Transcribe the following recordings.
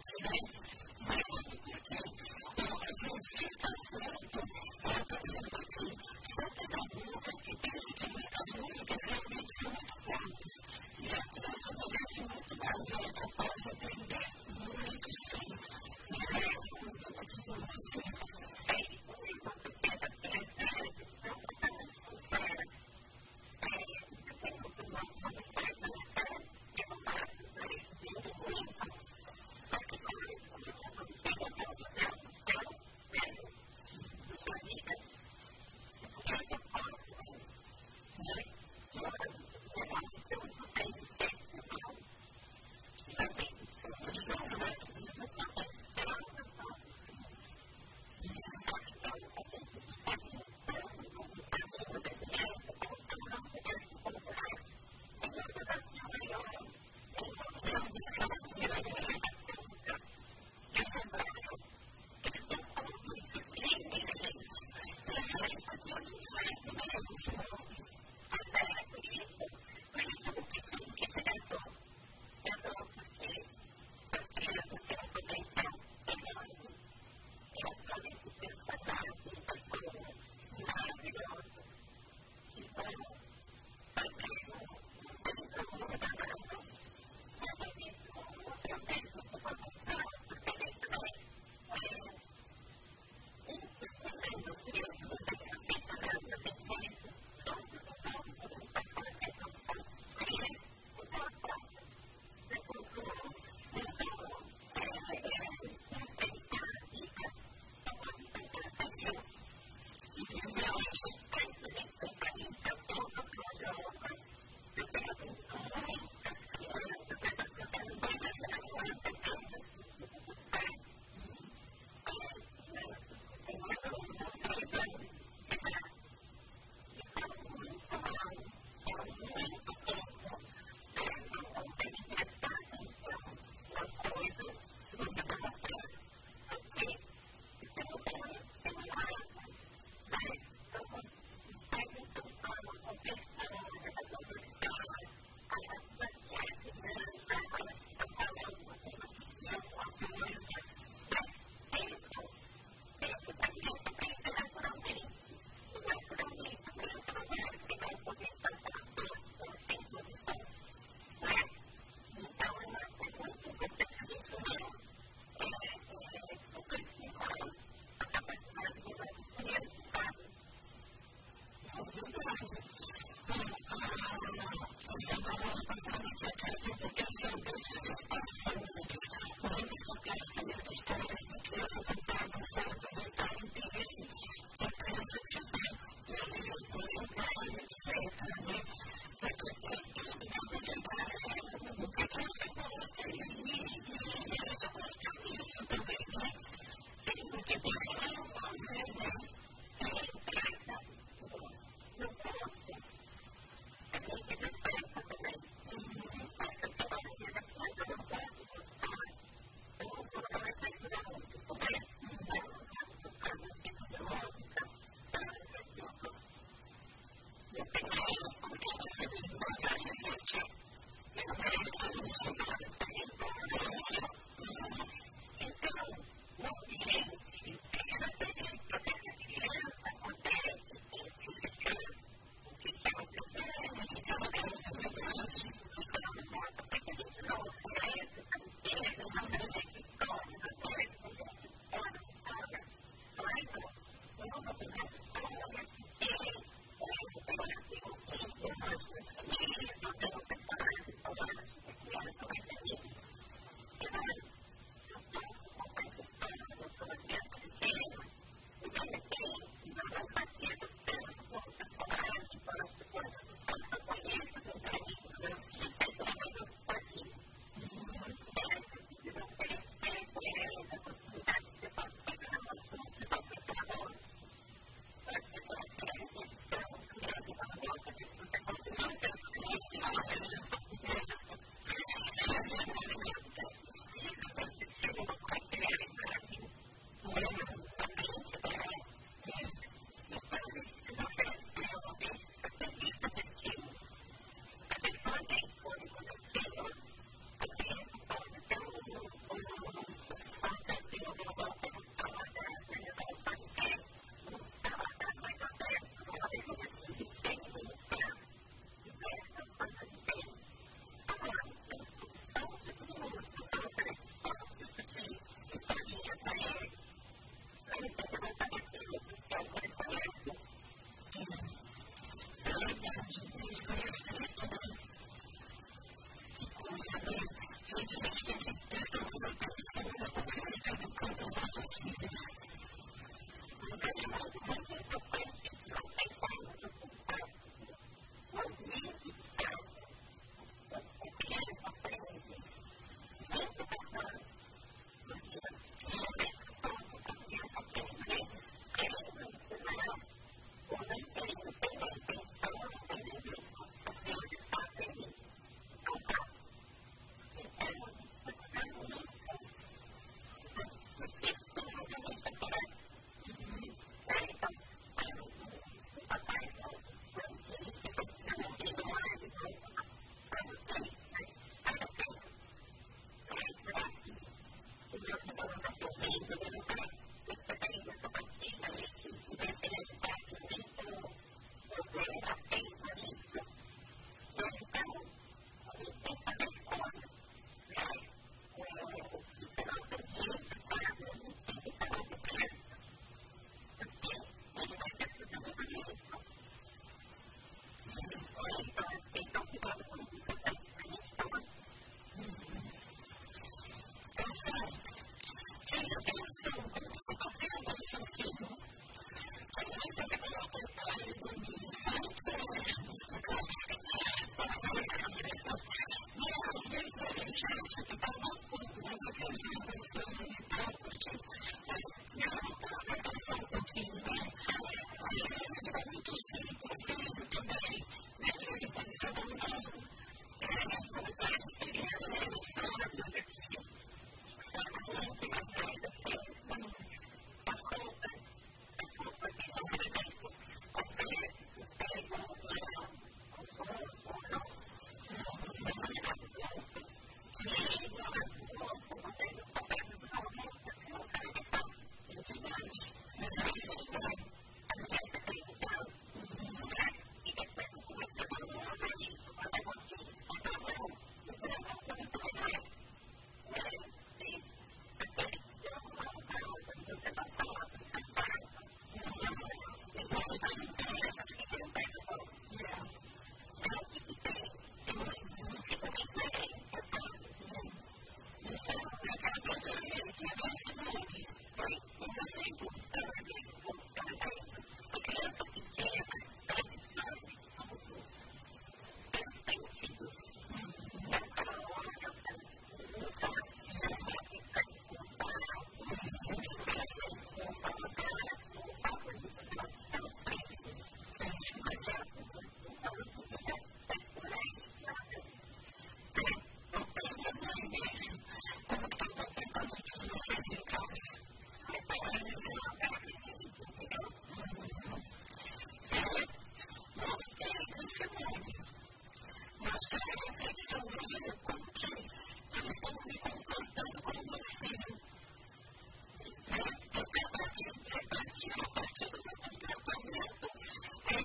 mas porque saber por quê. A Francisca Santo, dizendo aqui, sou pedagoga e penso que muitas músicas realmente são muito boas. E a criança merece muito mais, ela é capaz de aprender muito sim. É muito aqui. Cada voz está falando que atrás tem potencial desde a gestação, Lucas. Ouvimos cantares que lembram histórias da criança cantar, dançar, apresentar o interesse que a criança tiver, ouvir, conjugar, etc. Né? Porque tem tudo para é o que a criança gosta e, e, e a gente busca isso também, né? Porque tem que ter um museu, né? Um. Thank you.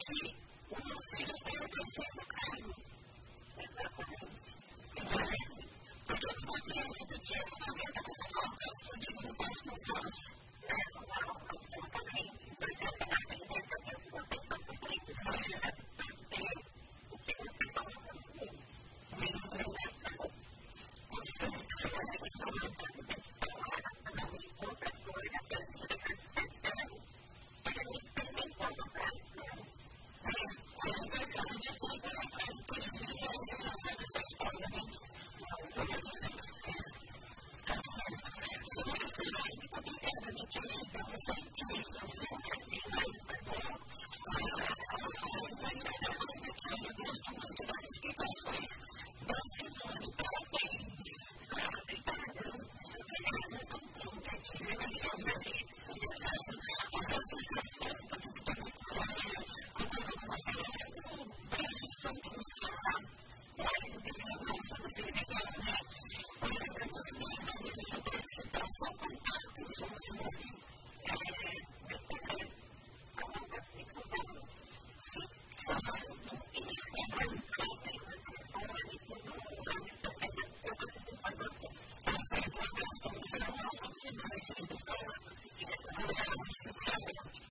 que o meu filho veio descer do carro. Porque uma criança pequena não adianta você falar o que eu escondi, não faz com força.